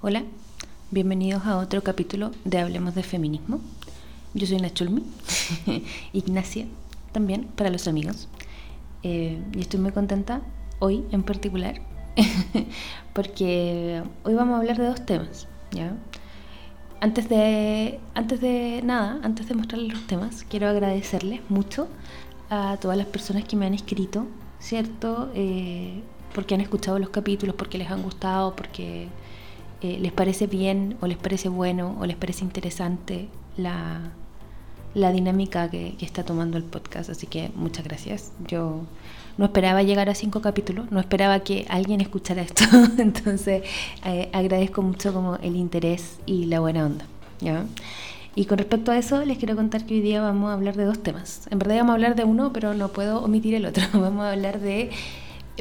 Hola, bienvenidos a otro capítulo de Hablemos de Feminismo. Yo soy Nachulmi, Ignacia también para los amigos. Eh, y estoy muy contenta hoy en particular porque hoy vamos a hablar de dos temas. ¿ya? Antes, de, antes de nada, antes de mostrarles los temas, quiero agradecerles mucho a todas las personas que me han escrito, ¿cierto? Eh, porque han escuchado los capítulos, porque les han gustado, porque eh, les parece bien o les parece bueno o les parece interesante la, la dinámica que, está tomando el podcast. Así que muchas gracias. Yo no esperaba llegar a cinco capítulos, no esperaba que alguien escuchara esto. Entonces eh, agradezco mucho como el interés y la buena onda. ¿ya? Y con respecto a eso, les quiero contar que hoy día vamos a hablar de dos temas. En verdad vamos a hablar de uno, pero no puedo omitir el otro. Vamos a hablar de,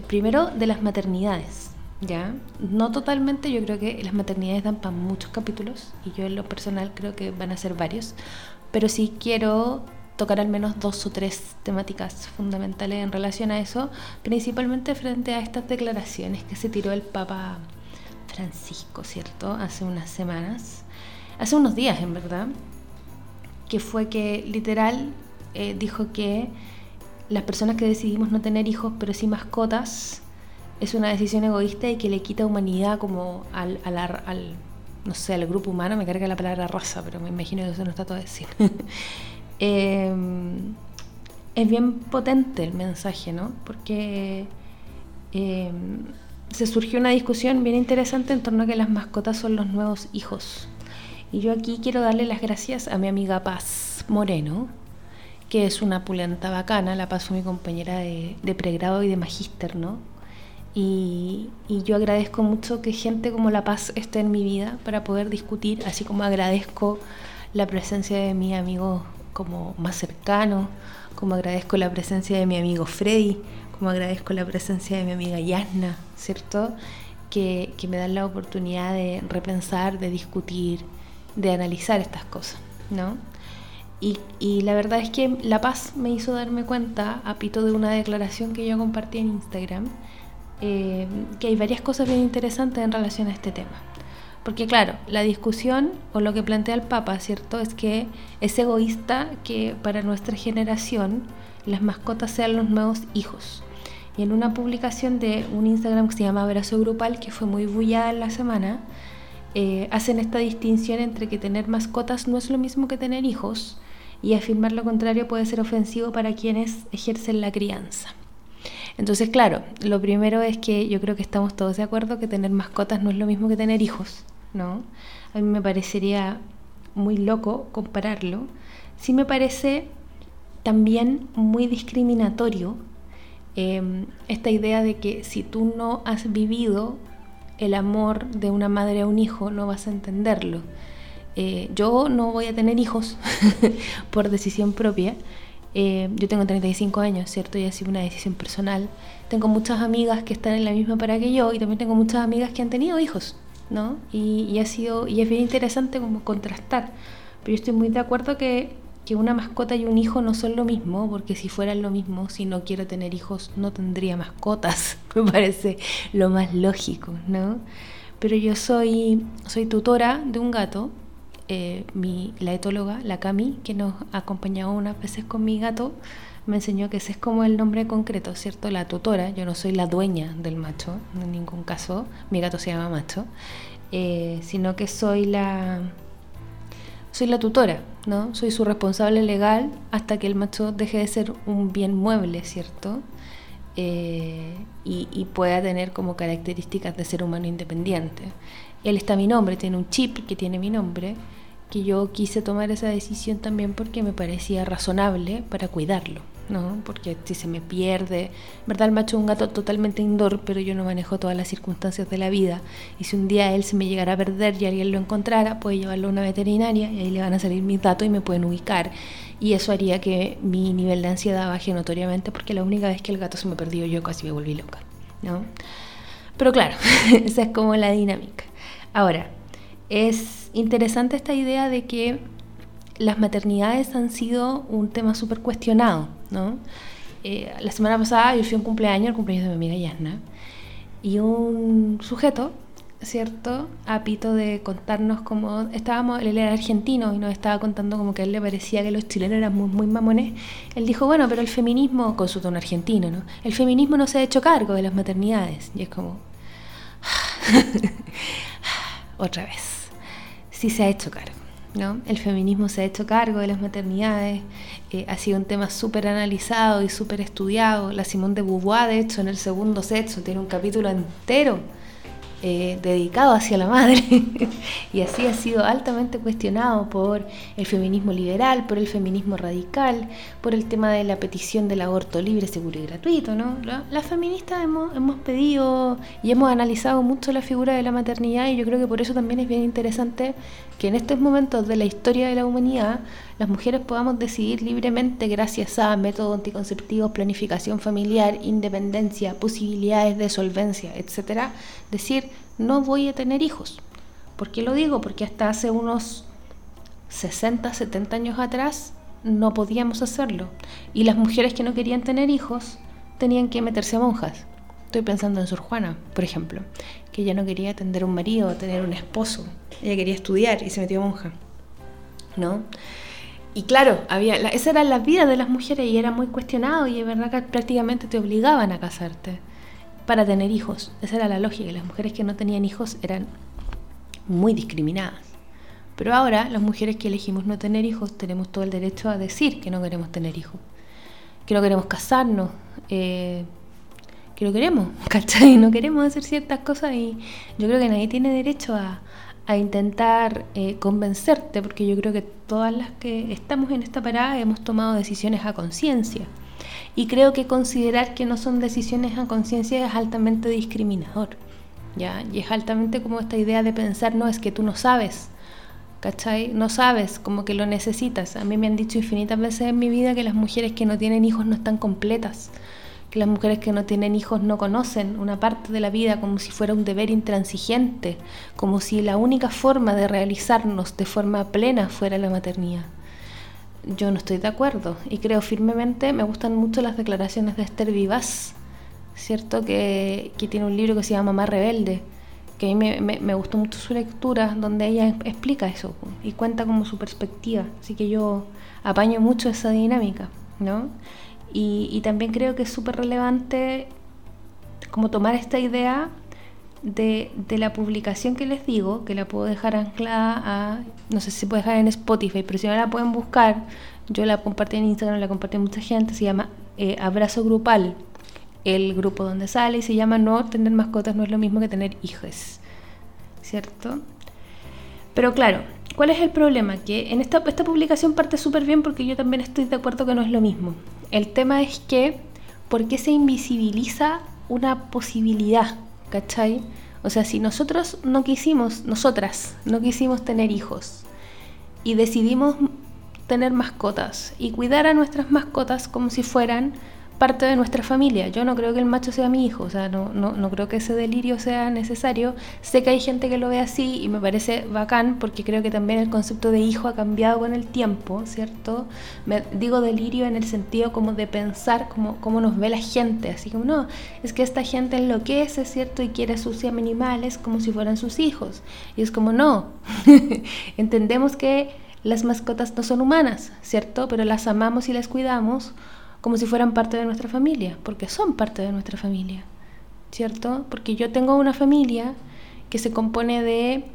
primero, de las maternidades. ¿Ya? No totalmente, yo creo que las maternidades dan para muchos capítulos y yo en lo personal creo que van a ser varios, pero sí quiero tocar al menos dos o tres temáticas fundamentales en relación a eso, principalmente frente a estas declaraciones que se tiró el Papa Francisco, ¿cierto? Hace unas semanas, hace unos días en verdad, que fue que literal eh, dijo que las personas que decidimos no tener hijos, pero sí mascotas, es una decisión egoísta y que le quita humanidad como al, al, no sé, al grupo humano, me carga la palabra raza, pero me imagino que eso no está todo decir. Em, es bien potente el mensaje, ¿no? Porque em, se surgió una discusión bien interesante en torno a que las mascotas son los nuevos hijos. Y yo aquí quiero darle las gracias a mi amiga Paz Moreno, que es una pulenta bacana. La Paz fue mi compañera de, de pregrado y de magíster, ¿no? Y, yo agradezco mucho que gente como La Paz esté en mi vida para poder discutir, así como agradezco la presencia de mi amigo como más cercano, como agradezco la presencia de mi amigo Freddy, como agradezco la presencia de mi amiga Yasna, ¿cierto? Que, que me dan la oportunidad de repensar, de discutir, de analizar estas cosas, ¿no? Y, y, la verdad es que La Paz me hizo darme cuenta, a pito de una declaración que yo compartí en Instagram, eh, que hay varias cosas bien interesantes en relación a este tema. Porque claro, la discusión o lo que plantea el Papa, ¿cierto? Es que es egoísta que para nuestra generación las mascotas sean los nuevos hijos. Y en una publicación de un Instagram que se llama Abrazo Grupal, que fue muy bullada en la semana, eh, hacen esta distinción entre que tener mascotas no es lo mismo que tener hijos y afirmar lo contrario puede ser ofensivo para quienes ejercen la crianza. Entonces, claro, lo primero es que yo creo que estamos todos de acuerdo que tener mascotas no es lo mismo que tener hijos, ¿no? A mí me parecería muy loco compararlo. Sí me parece también muy discriminatorio em, esta idea de que si tú no has vivido el amor de una madre a un hijo, no vas a entenderlo. Eh, yo no voy a tener hijos por decisión propia, eh, yo tengo 35 años, ¿cierto? Y ha sido una decisión personal. Tengo muchas amigas que están en la misma para que yo y también tengo muchas amigas que han tenido hijos, ¿no? Y, ha sido, y es bien interesante como contrastar. Pero yo estoy muy de acuerdo que, que una mascota y un hijo no son lo mismo, porque si fueran lo mismo, si no quiero tener hijos, no tendría mascotas. Me parece lo más lógico, ¿no? Pero yo soy, soy tutora de un gato eh, mi, la etóloga, la Cami, que nos ha acompañado unas veces con mi gato, me enseñó que ese es como el nombre concreto, ¿cierto? La tutora, yo no soy la dueña del macho, en ningún caso, mi gato se llama macho, eh, sino que soy la, soy la tutora, ¿no? Soy su responsable legal hasta que el macho deje de ser un bien mueble, ¿cierto? Eh, y, y, pueda tener como características de ser humano independiente. Él está mi nombre, tiene un chip que tiene mi nombre que yo quise tomar esa decisión también porque me parecía razonable para cuidarlo, ¿no? Porque si se me pierde, verdad el macho es un gato totalmente indoor, pero yo no manejo todas las circunstancias de la vida y si un día él se me llegara a perder y alguien lo encontrara, puede llevarlo a una veterinaria y ahí le van a salir mis datos y me pueden ubicar y eso haría que mi nivel de ansiedad baje notoriamente porque la única vez que el gato se me perdió yo casi me volví loca, ¿no? Pero claro, esa es como la dinámica. Ahora, es interesante esta idea de que las maternidades han sido un tema súper cuestionado, ¿no? Eh, la semana pasada yo fui a un cumpleaños, el cumpleaños de mi amiga Yasna, y un sujeto ¿cierto? A Pito de contarnos cómo estábamos, él era argentino y nos estaba contando como que a él le parecía que los chilenos eran muy, muy mamones. Él dijo, bueno, pero el feminismo, consulta un argentino, ¿no? El feminismo no se ha hecho cargo de las maternidades. Y es como, otra vez, sí se ha hecho cargo. ¿no? El feminismo se ha hecho cargo de las maternidades, eh, ha sido un tema súper analizado y súper estudiado. La Simón de Beauvoir, de hecho, en el segundo sexo tiene un capítulo entero eh, dedicado hacia la madre y así ha sido altamente cuestionado por el feminismo liberal, por el feminismo radical, por el tema de la petición del aborto libre, seguro y gratuito. ¿no? Las feministas hemos, hemos pedido y hemos analizado mucho la figura de la maternidad y yo creo que por eso también es bien interesante que en estos momentos de la historia de la humanidad las mujeres podamos decidir libremente gracias a métodos anticonceptivos, planificación familiar, independencia, posibilidades de solvencia, etcétera, decir no voy a tener hijos. ¿Por qué lo digo? Porque hasta hace unos 60, 70 años atrás no podíamos hacerlo. Y las mujeres que no querían tener hijos tenían que meterse a monjas. Estoy pensando en Sor Juana, por ejemplo, que ella no quería tener un marido, tener un esposo. Ella quería estudiar y se metió monja. ¿No? Y claro, había, esa era la vida de las mujeres y era muy cuestionado y verdad que prácticamente te obligaban a casarte para tener hijos. Esa era la lógica. Las mujeres que no tenían hijos eran muy discriminadas. Pero ahora las mujeres que elegimos no tener hijos tenemos todo el derecho a decir que no queremos tener hijos, que no queremos casarnos, eh, que no queremos, ¿cachai? No queremos hacer ciertas cosas y yo creo que nadie tiene derecho a, intentar eh, convencerte, porque yo creo que todas las que estamos en esta parada hemos tomado decisiones a conciencia. Y creo que considerar que no son decisiones a conciencia es altamente discriminador. ¿ya? Y es altamente como esta idea de pensar, no, es que tú no sabes, ¿cachai? No sabes, como que lo necesitas. A mí me han dicho infinitas veces en mi vida que las mujeres que no tienen hijos no están completas que las mujeres que no tienen hijos no conocen una parte de la vida como si fuera un deber intransigente, como si la única forma de realizarnos de forma plena fuera la maternidad. Yo no estoy de acuerdo y creo firmemente, me gustan mucho las declaraciones de Esther Vivas, ¿cierto? Que, que tiene un libro que se llama Mamá Rebelde, que a mí me, me, gustó mucho su lectura, donde ella explica eso y cuenta como su perspectiva. Así que yo apaño mucho esa dinámica, ¿no? Y, también creo que es súper relevante como tomar esta idea de, la publicación que les digo, que la puedo dejar anclada a, no sé si se puede dejar en Spotify, pero si no la pueden buscar, yo la compartí en Instagram, la compartí mucha gente, se llama eh, Abrazo Grupal, el grupo donde sale y se llama No tener mascotas no es lo mismo que tener hijos, ¿cierto? Pero claro, ¿cuál es el problema? Que en esta, esta publicación parte súper bien porque yo también estoy de acuerdo que no es lo mismo. El tema es que, ¿por qué se invisibiliza una posibilidad? ¿Cachai? O sea, si nosotros no quisimos, nosotras no quisimos tener hijos y decidimos tener mascotas y cuidar a nuestras mascotas como si fueran parte de nuestra familia. Yo no creo que el macho sea mi hijo, o sea, no, no, no, creo que ese delirio sea necesario. Sé que hay gente que lo ve así y me parece bacán porque creo que también el concepto de hijo ha cambiado con el tiempo, ¿cierto? Digo delirio en el sentido como de pensar como cómo nos ve la gente, así como no, es que esta gente enloquece, ¿cierto? Y quiere sus animales como si fueran sus hijos. Y es como no, entendemos que las mascotas no son humanas, ¿cierto? Pero las amamos y las cuidamos como si fueran parte de nuestra familia, porque son parte de nuestra familia, ¿cierto? Porque yo tengo una familia que se compone de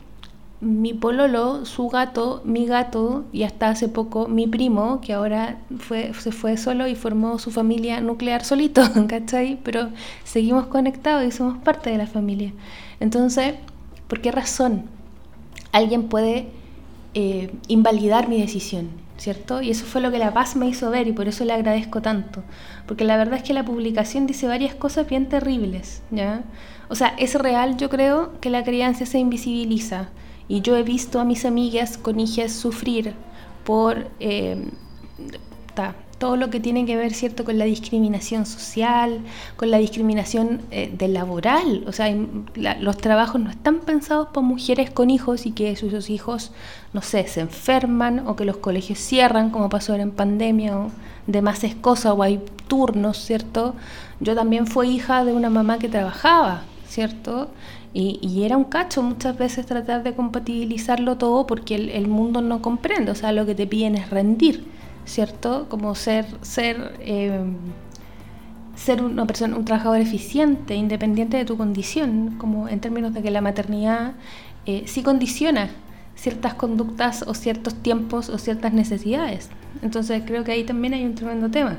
mi pololo, su gato, mi gato y hasta hace poco mi primo, que ahora fue, se fue solo y formó su familia nuclear solito, ¿cachai? Pero seguimos conectados y somos parte de la familia. Entonces, ¿por qué razón alguien puede eh, invalidar mi decisión? ¿Cierto? Y eso fue lo que La Paz me hizo ver y por eso le agradezco tanto. Porque la verdad es que la publicación dice varias cosas bien terribles, ¿ya? O sea, es real, yo creo, que la crianza se invisibiliza. Y yo he visto a mis amigas con hijas sufrir por... Eh, todo lo que tiene que ver, ¿cierto?, con la discriminación social, con la discriminación eh, del laboral. O sea, los trabajos no están pensados para mujeres con hijos y que sus hijos, no sé, se enferman o que los colegios cierran, como pasó en pandemia, o de más cosas, o hay turnos, ¿cierto? Yo también fui hija de una mamá que trabajaba, ¿cierto? Y, era un cacho muchas veces tratar de compatibilizarlo todo porque el, mundo no comprende, o sea, lo que te piden es rendir, ¿cierto? Como ser, ser, eh, ser una persona, un trabajador eficiente, independiente de tu condición, como en términos de que la maternidad eh, sí condiciona ciertas conductas o ciertos tiempos o ciertas necesidades. Entonces creo que ahí también hay un tremendo tema.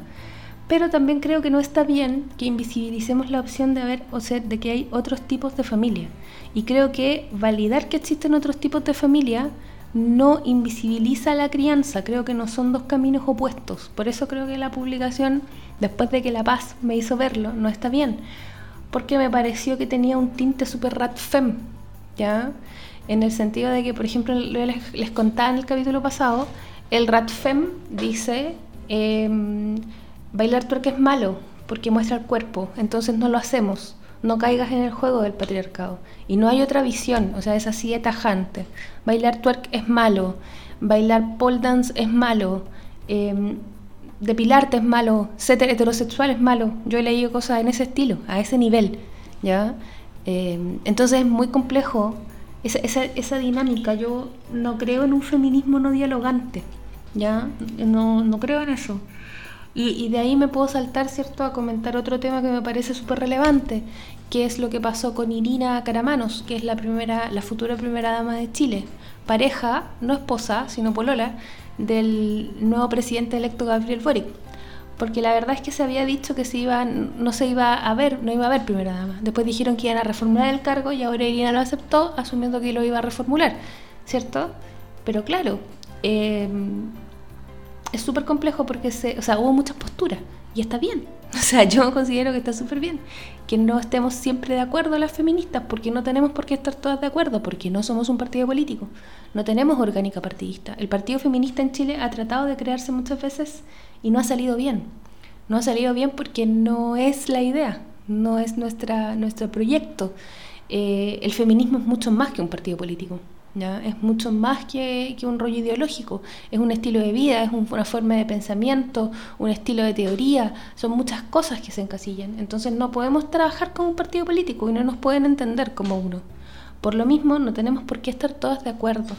Pero también creo que no está bien que invisibilicemos la opción de haber, o sea, de que hay otros tipos de familia. Y creo que validar que existen otros tipos de familia no invisibiliza la crianza, creo que no son dos caminos opuestos. Por eso creo que la publicación, después de que La Paz me hizo verlo, no está bien. Porque me pareció que tenía un tinte super rat fem, ¿ya? En el sentido de que, por ejemplo, les, les contaba en el capítulo pasado, el rat fem dice... Em, bailar twerk es malo porque muestra el cuerpo, entonces no lo hacemos. No caigas en el juego del patriarcado. Y no hay otra visión, o sea, es así de tajante. Bailar twerk es malo, bailar pole dance es malo, eh, depilarte es malo, ser heterosexual es malo. Yo he leído cosas en ese estilo, a ese nivel, ¿ya? Em, entonces es muy complejo esa, dinámica. Yo no creo en un feminismo no dialogante, ¿ya? No creo en eso. Y, de ahí me puedo saltar, ¿cierto?, a comentar otro tema que me parece súper relevante, que es lo que pasó con Irina Caramanos, que es la, primera, la futura primera dama de Chile, pareja, no esposa, sino polola, del nuevo presidente electo Gabriel Boric. Porque la verdad es que se había dicho que se iba, no se iba a ver, no iba a haber primera dama. Después dijeron que iban a reformular el cargo y ahora Irina lo aceptó, asumiendo que lo iba a reformular, ¿cierto? Pero claro, eh, es súper complejo porque se, o sea, hubo muchas posturas y está bien. O sea, yo considero que está súper bien que no estemos siempre de acuerdo las feministas, porque no tenemos por qué estar todas de acuerdo, porque no somos un partido político, no tenemos orgánica partidista. El Partido Feminista en Chile ha tratado de crearse muchas veces y no ha salido bien. No ha salido bien porque no es la idea, no es nuestra, nuestro proyecto. Eh, el feminismo es mucho más que un partido político. Es mucho más que, un rollo ideológico, es un estilo de vida, es una forma de pensamiento, un estilo de teoría, son muchas cosas que se encasillan. Entonces no podemos trabajar como un partido político y no nos pueden entender como uno. Por lo mismo, no tenemos por qué estar todas de acuerdo.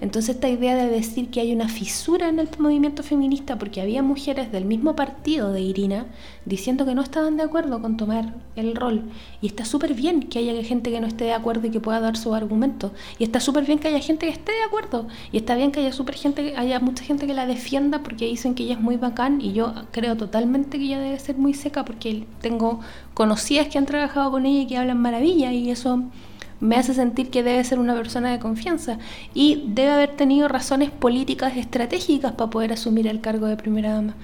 Entonces esta idea de decir que hay una fisura en el movimiento feminista porque había mujeres del mismo partido de Irina diciendo que no estaban de acuerdo con tomar el rol. Y está súper bien que haya gente que no esté de acuerdo y que pueda dar su argumento. Y está súper bien que haya gente que esté de acuerdo. Y está bien que haya super gente, haya mucha gente que la defienda porque dicen que ella es muy bacán y yo creo totalmente que ella debe ser muy seca porque tengo conocidas que han trabajado con ella y que hablan maravilla y eso me hace sentir que debe ser una persona de confianza y debe haber tenido razones políticas estratégicas para poder asumir el cargo de primera dama.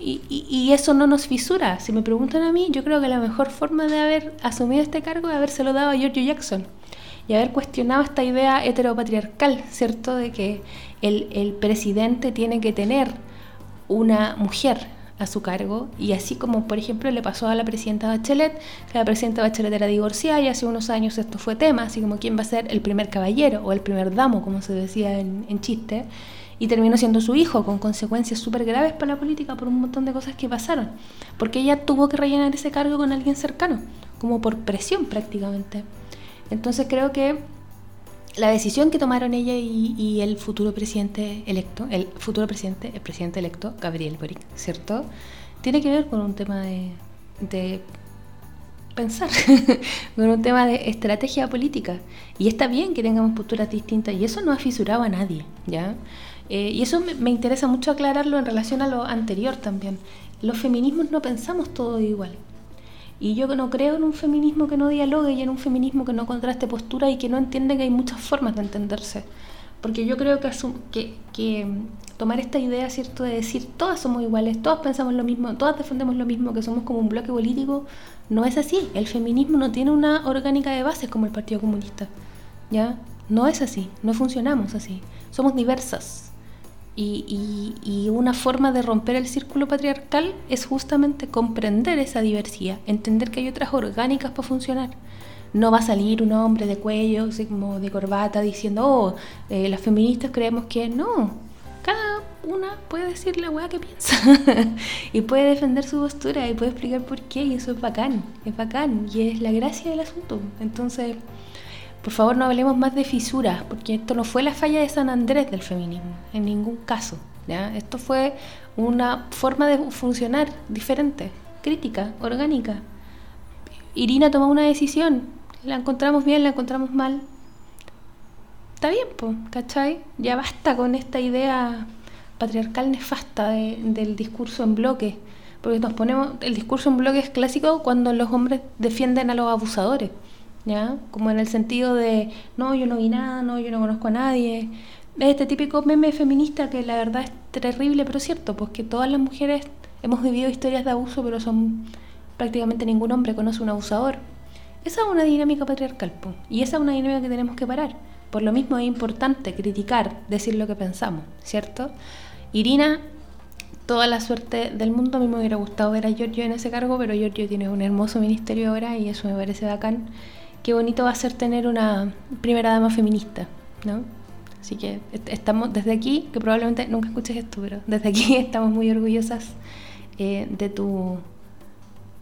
Y, eso no nos fisura. Si me preguntan a mí, yo creo que la mejor forma de haber asumido este cargo es habérselo dado a George Jackson y haber cuestionado esta idea heteropatriarcal, ¿cierto? De que el presidente tiene que tener una mujer a su cargo y así como por ejemplo le pasó a la presidenta Bachelet, que la presidenta Bachelet era divorciada y hace unos años esto fue tema, así como quién va a ser el primer caballero o el primer damo, como se decía en, chiste, y terminó siendo su hijo con consecuencias súper graves para la política por un montón de cosas que pasaron, porque ella tuvo que rellenar ese cargo con alguien cercano, como por presión prácticamente. Entonces creo que la decisión que tomaron ella y, el futuro presidente electo, el futuro presidente, el presidente electo, Gabriel Boric, ¿cierto? Tiene que ver con un tema de, pensar, con un tema de estrategia política. Y está bien que tengamos posturas distintas y eso no ha fisurado a nadie, ¿ya? Eh, y eso me, me, interesa mucho aclararlo en relación a lo anterior también. Los feminismos no pensamos todo igual. Y yo no creo en un feminismo que no dialogue y en un feminismo que no contraste postura y que no entiende que hay muchas formas de entenderse. Porque yo creo que, que, que tomar esta idea, ¿cierto?, de decir todas somos iguales, todas pensamos lo mismo, todas defendemos lo mismo, que somos como un bloque político, no es así. El feminismo no tiene una orgánica de bases como el Partido Comunista. ¿Ya? No es así, no funcionamos así. Somos diversas, y, una forma de romper el círculo patriarcal es justamente comprender esa diversidad, entender que hay otras orgánicas para funcionar. No va a salir un hombre de cuello, como de corbata, diciendo, oh, eh, las feministas creemos que no. Cada una puede decir la weá que piensa y puede defender su postura y puede explicar por qué y eso es bacán, es bacán y es la gracia del asunto. Entonces, por favor no hablemos más de fisuras porque esto no fue la falla de San Andrés del feminismo, en ningún caso. ¿ya? Esto fue una forma de funcionar diferente, crítica, orgánica. Irina tomó una decisión, la encontramos bien, la encontramos mal. Está bien, pues, ¿cachai? Ya basta con esta idea patriarcal nefasta del discurso en bloque. Porque nos ponemos, el discurso en bloque es clásico cuando los hombres defienden a los abusadores, ¿ya? Como en el sentido de, no, yo no vi nada, no, yo no conozco a nadie. Es este típico meme feminista que la verdad es terrible, pero cierto, pues que todas las mujeres hemos vivido historias de abuso, pero son prácticamente ningún hombre conoce un abusador. Esa es una dinámica patriarcal, y esa es una dinámica que tenemos que parar. Por lo mismo es importante criticar, decir lo que pensamos, ¿cierto? Irina, toda la suerte del mundo. A mí me hubiera gustado ver a Giorgio en ese cargo, pero Giorgio tiene un hermoso ministerio ahora y eso me parece bacán. Qué bonito va a ser tener una primera dama feminista, ¿no? Así que estamos desde aquí, que probablemente nunca escuches esto, pero desde aquí estamos muy orgullosas eh, de tu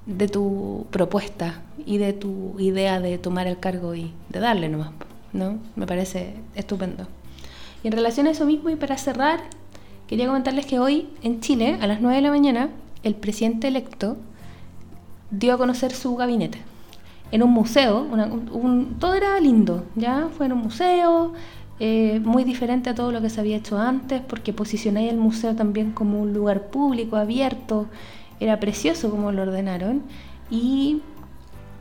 de tu propuesta y de tu idea de tomar el cargo y de darle nomás, ¿no? Me parece estupendo. Y en relación a eso mismo, y para cerrar, Quería comentarles que hoy en Chile, a las 9 de la mañana, el presidente electo dio a conocer su gabinete. En un museo, todo era lindo, ¿ya? Fue en un museo, eh, muy diferente a todo lo que se había hecho antes, porque posicioné el museo también como un lugar público, abierto, era precioso como lo ordenaron. Y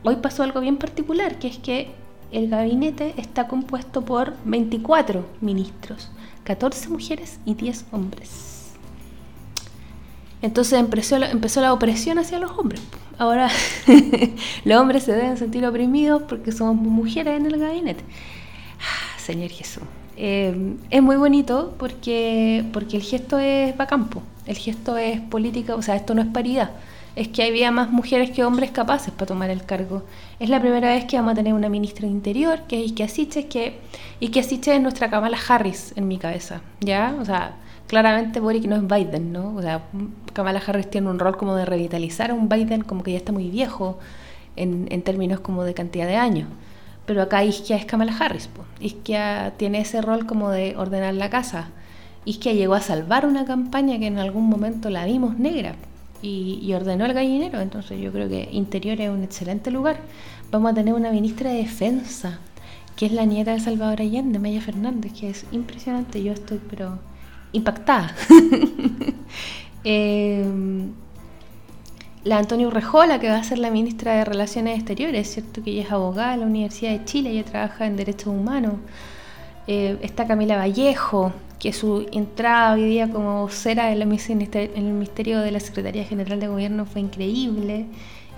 hoy pasó algo bien particular, que es que el gabinete está compuesto por 24 ministros. 14 mujeres y 10 hombres. Entonces empezó empezó la opresión hacia los hombres. Ahora los hombres se deben sentir oprimidos porque somos mujeres en el gabinete. Ah, Señor Jesús. Eh, es muy bonito porque, porque el gesto es vacampo. El gesto es política, o sea, esto no es paridad es que había más mujeres que hombres capaces para tomar el cargo. Es la primera vez que vamos a tener una ministra de Interior, que es Ike Asiche, que Ike Asiche es nuestra Kamala Harris en mi cabeza, ¿ya? O sea, claramente Boric no es Biden, ¿no? O sea, Kamala Harris tiene un rol como de revitalizar a un Biden como que ya está muy viejo en, términos como de cantidad de años. Pero acá Isquia es Kamala Harris, pues. Isquia tiene ese rol como de ordenar la casa. Isquia llegó a salvar una campaña que en algún momento la vimos negra y, ordenó el gallinero. Entonces yo creo que Interior es un excelente lugar. Vamos a tener una ministra de Defensa, que es la nieta de Salvador Allende, Maya Fernández, que es impresionante. Yo estoy pero impactada. Em, la Antonio Urrejola, que va a ser la ministra de Relaciones Exteriores, cierto que ella es abogada de la Universidad de Chile, ella trabaja en Derechos Humanos. Eh, está Camila Vallejo, que su entrada hoy día como vocera en el Ministerio de la Secretaría General de Gobierno fue increíble.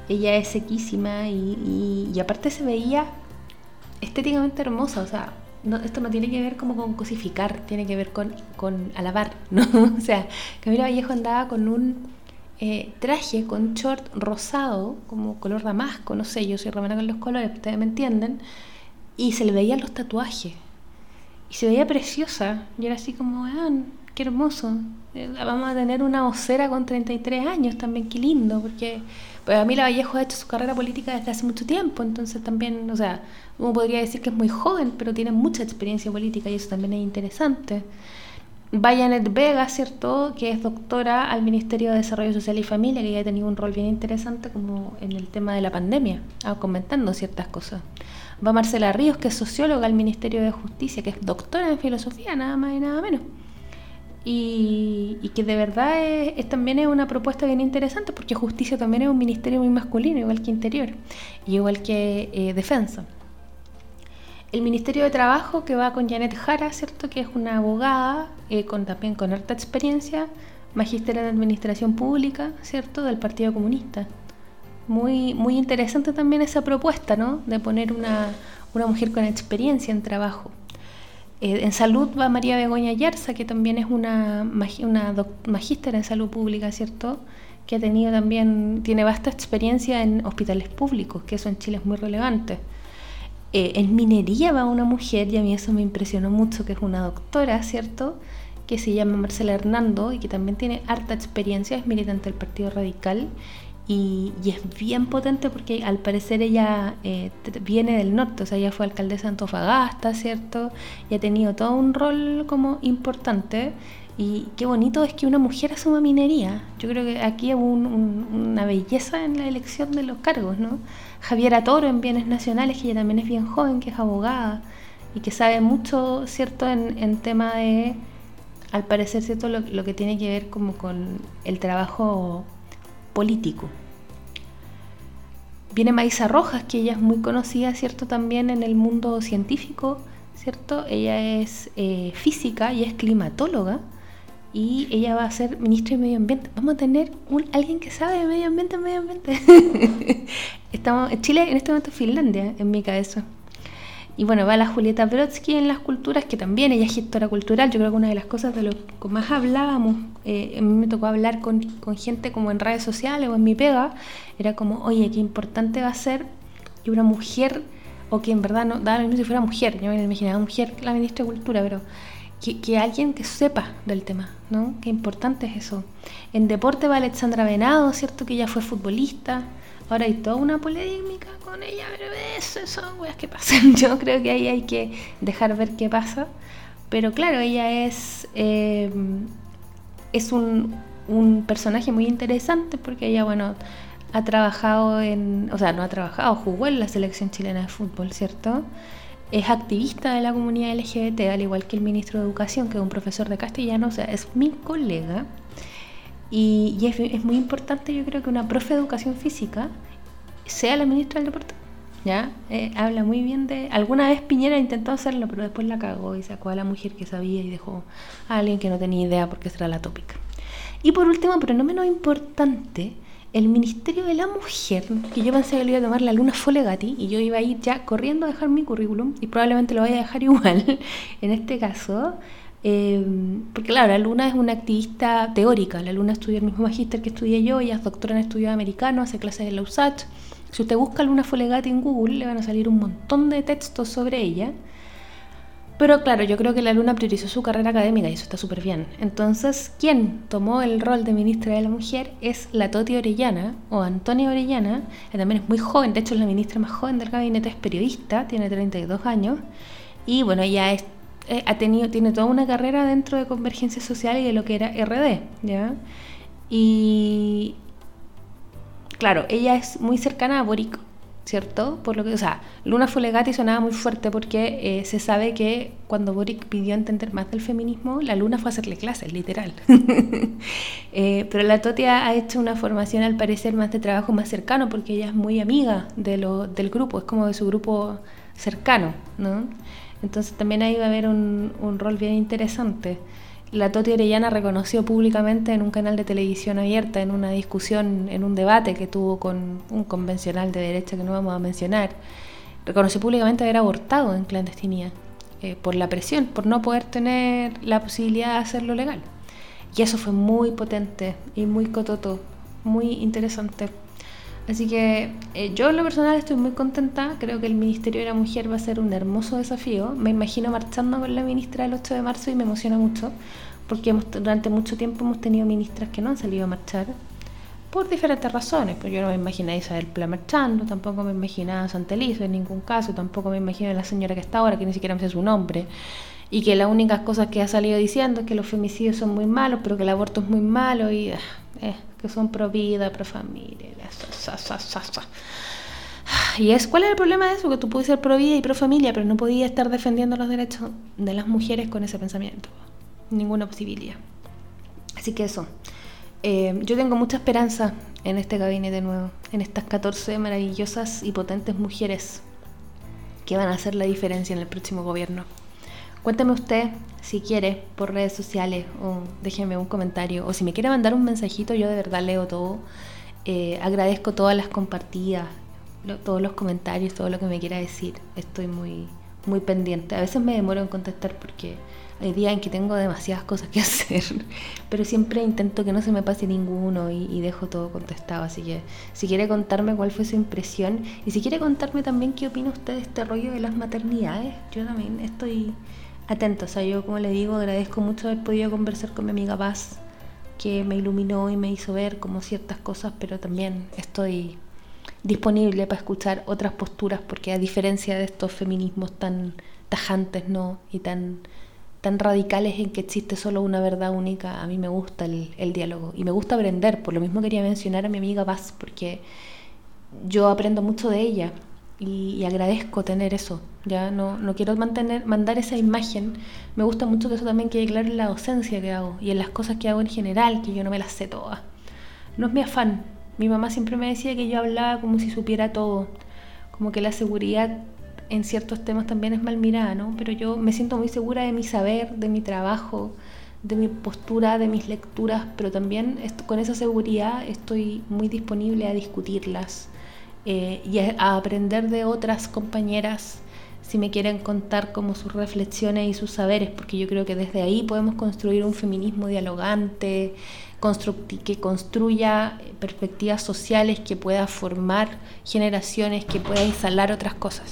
Ella es sequísima y, aparte se veía estéticamente hermosa, o sea, esto no tiene que ver como con cosificar, tiene que ver con, con alabar, ¿no? o sea, Camila Vallejo andaba con un eh, traje con short rosado, como color damasco, no sé, yo soy romana con los colores, ustedes me entienden, y se le veían los tatuajes y se veía preciosa. Y era así como, ah, qué hermoso. Eh, vamos a tener una vocera con 33 años también, qué lindo, porque pues a mí la Vallejo ha hecho su carrera política desde hace mucho tiempo, entonces también, o sea, uno podría decir que es muy joven, pero tiene mucha experiencia política y eso también es interesante. Vayanet Vega, ¿cierto? Que es doctora al Ministerio de Desarrollo Social y Familia, que ya ha tenido un rol bien interesante como en el tema de la pandemia, ah, comentando ciertas cosas. Va Marcela Ríos, que es socióloga al Ministerio de Justicia, que es doctora en filosofía, nada más y nada menos. Y, que de verdad es, también es una propuesta bien interesante, porque justicia también es un ministerio muy masculino, igual que interior, y igual que eh, defensa. El Ministerio de Trabajo, que va con Janet Jara, ¿cierto? Que es una abogada, eh, con, también con harta experiencia, magíster en Administración Pública, ¿cierto? Del Partido Comunista muy, muy interesante también esa propuesta, ¿no? De poner una, mujer con experiencia en trabajo. Eh, en salud va María Begoña Yarza, que también es una, una magíster en salud pública, ¿cierto? Que ha tenido también, tiene vasta experiencia en hospitales públicos, que eso en Chile es muy relevante. Eh, en minería va una mujer, y a mí eso me impresionó mucho, que es una doctora, ¿cierto? que se llama Marcela Hernando y que también tiene harta experiencia, es militante del Partido Radical y, es bien potente porque al parecer ella eh, viene del norte, o sea, ella fue alcaldesa de Antofagasta, ¿cierto? Y ha tenido todo un rol como importante. Y qué bonito es que una mujer asuma minería. Yo creo que aquí hubo una belleza en la elección de los cargos, ¿no? Javiera Toro en Bienes Nacionales, que ella también es bien joven, que es abogada y que sabe mucho, ¿cierto?, en, en tema de, al parecer, ¿cierto?, lo, lo que tiene que ver como con el trabajo político. Viene Maisa Rojas, que ella es muy conocida, ¿cierto? También en el mundo científico, ¿cierto? Ella es eh, física y es climatóloga y ella va a ser ministra de Medio Ambiente. Vamos a tener un, alguien que sabe de medio ambiente, medio ambiente. Estamos, Chile en este momento es Finlandia, en mi cabeza. Y bueno, va la Julieta Brodsky en las culturas, que también ella es gestora cultural. Yo creo que una de las cosas de lo que más hablábamos, eh, a mí me tocó hablar con, con, gente como en redes sociales o en mi pega, era como, oye, qué importante va a ser que una mujer, o que en verdad no, daba lo mismo si fuera mujer, yo me imaginaba mujer la ministra de Cultura, pero que, que, alguien que sepa del tema, ¿no? Qué importante es eso. En deporte va Alexandra Venado, ¿cierto? Que ella fue futbolista. Ahora hay toda una polémica con ella, pero eso son weas que pasan. Yo creo que ahí hay que dejar ver qué pasa. Pero claro, ella es, eh, es un, un, personaje muy interesante porque ella, bueno, ha trabajado en, o sea, no ha trabajado, jugó en la selección chilena de fútbol, ¿cierto? Es activista de la comunidad LGBT, al igual que el ministro de Educación, que es un profesor de castellano, o sea, es mi colega. Y, es, es, muy importante, yo creo que una profe de educación física sea la ministra del deporte. ¿Ya? Eh, habla muy bien de. Alguna vez Piñera intentó hacerlo, pero después la cagó y sacó a la mujer que sabía y dejó a alguien que no tenía idea porque será la tópica. Y por último, pero no menos importante, el Ministerio de la Mujer, que yo pensé que le iba a tomar la Luna Folegati y yo iba a ir ya corriendo a dejar mi currículum y probablemente lo vaya a dejar igual en este caso, eh, porque claro, la Luna es una activista teórica, la Luna estudia el mismo magíster que estudié yo, ella es doctora en estudios americanos, hace clases en la USACH. Si usted busca Luna Folegati en Google, le van a salir un montón de textos sobre ella. Pero claro, yo creo que la Luna priorizó su carrera académica y eso está súper bien. Entonces, quien tomó el rol de ministra de la Mujer es la Toti Orellana, o Antonia Orellana, que también es muy joven, de hecho es la ministra más joven del gabinete, es periodista, tiene 32 años, y bueno, es eh, ha tenido, tiene toda una carrera dentro de Convergencia Social y de lo que era RD, ¿ya? Y claro, ella es muy cercana a Boric, ¿cierto? Por lo que, o sea, Luna Folegati sonaba muy fuerte porque eh, se sabe que cuando Boric pidió entender más del feminismo, la Luna fue a hacerle clases, literal. eh, pero la Totia ha hecho una formación al parecer más de trabajo más cercano porque ella es muy amiga de lo, del grupo, es como de su grupo cercano, ¿no? Entonces también ahí va a haber un, un rol bien interesante. La Toti Orellana reconoció públicamente en un canal de televisión abierta, en una discusión, en un debate que tuvo con un convencional de derecha que no vamos a mencionar, reconoció públicamente haber abortado en clandestinidad eh, por la presión, por no poder tener la posibilidad de hacerlo legal. Y eso fue muy potente y muy cototo, muy interesante. Así que eh, yo en lo personal estoy muy contenta, creo que el Ministerio de la Mujer va a ser un hermoso desafío. Me imagino marchando con la ministra el 8 de marzo y me emociona mucho, porque durante mucho tiempo hemos tenido ministras que no han salido a marchar, por diferentes razones. Pues yo no me imaginé a Isabel Pla marchando, tampoco me imaginaba a Santelizo en ningún caso, tampoco me imagino a la señora que está ahora, que ni siquiera me sé su nombre y que las únicas cosas que ha salido diciendo es que los femicidios son muy malos, pero que el aborto es muy malo y ah, eh, que son pro vida, pro familia. Y es, ¿cuál es el problema de eso? Que tú puedes ser pro vida y pro familia, pero no podías estar defendiendo los derechos de las mujeres con ese pensamiento. Ninguna posibilidad. Así que eso. Eh, yo tengo mucha esperanza en este gabinete nuevo, en estas 14 maravillosas y potentes mujeres que van a hacer la diferencia en el próximo gobierno. Cuénteme usted si quiere por redes sociales o déjeme un comentario o si me quiere mandar un mensajito, yo de verdad leo todo. Eh, agradezco todas las compartidas, todos los comentarios, todo lo que me quiera decir. Estoy muy, muy pendiente. A veces me demoro en contestar porque hay días en que tengo demasiadas cosas que hacer, pero siempre intento que no se me pase ninguno y, dejo todo contestado. Así que si quiere contarme cuál fue su impresión y si quiere contarme también qué opina usted de este rollo de las maternidades, yo también estoy atenta. O sea, yo como le digo, agradezco mucho haber podido conversar con mi amiga Paz, que me iluminó y me hizo ver como ciertas cosas, pero también estoy disponible para escuchar otras posturas, porque a diferencia de estos feminismos tan tajantes, ¿no? Y tan tan radicales en que existe solo una verdad única, a mí me gusta el, diálogo y me gusta aprender, por lo mismo quería mencionar a mi amiga Paz, porque yo aprendo mucho de ella y, agradezco tener eso, ya no, no quiero mantener, mandar esa imagen, me gusta mucho que eso también quede claro en la docencia que hago y en las cosas que hago en general, que yo no me las sé todas. No es mi afán, mi mamá siempre me decía que yo hablaba como si supiera todo, como que la seguridad en ciertos temas también es mal mirada, ¿no? Pero yo me siento muy segura de mi saber, de mi trabajo, de mi postura, de mis lecturas, pero también con esa seguridad estoy muy disponible a discutirlas eh, y a, aprender de otras compañeras si me quieren contar como sus reflexiones y sus saberes, porque yo creo que desde ahí podemos construir un feminismo dialogante, que construya perspectivas sociales, que pueda formar generaciones, que pueda instalar otras cosas.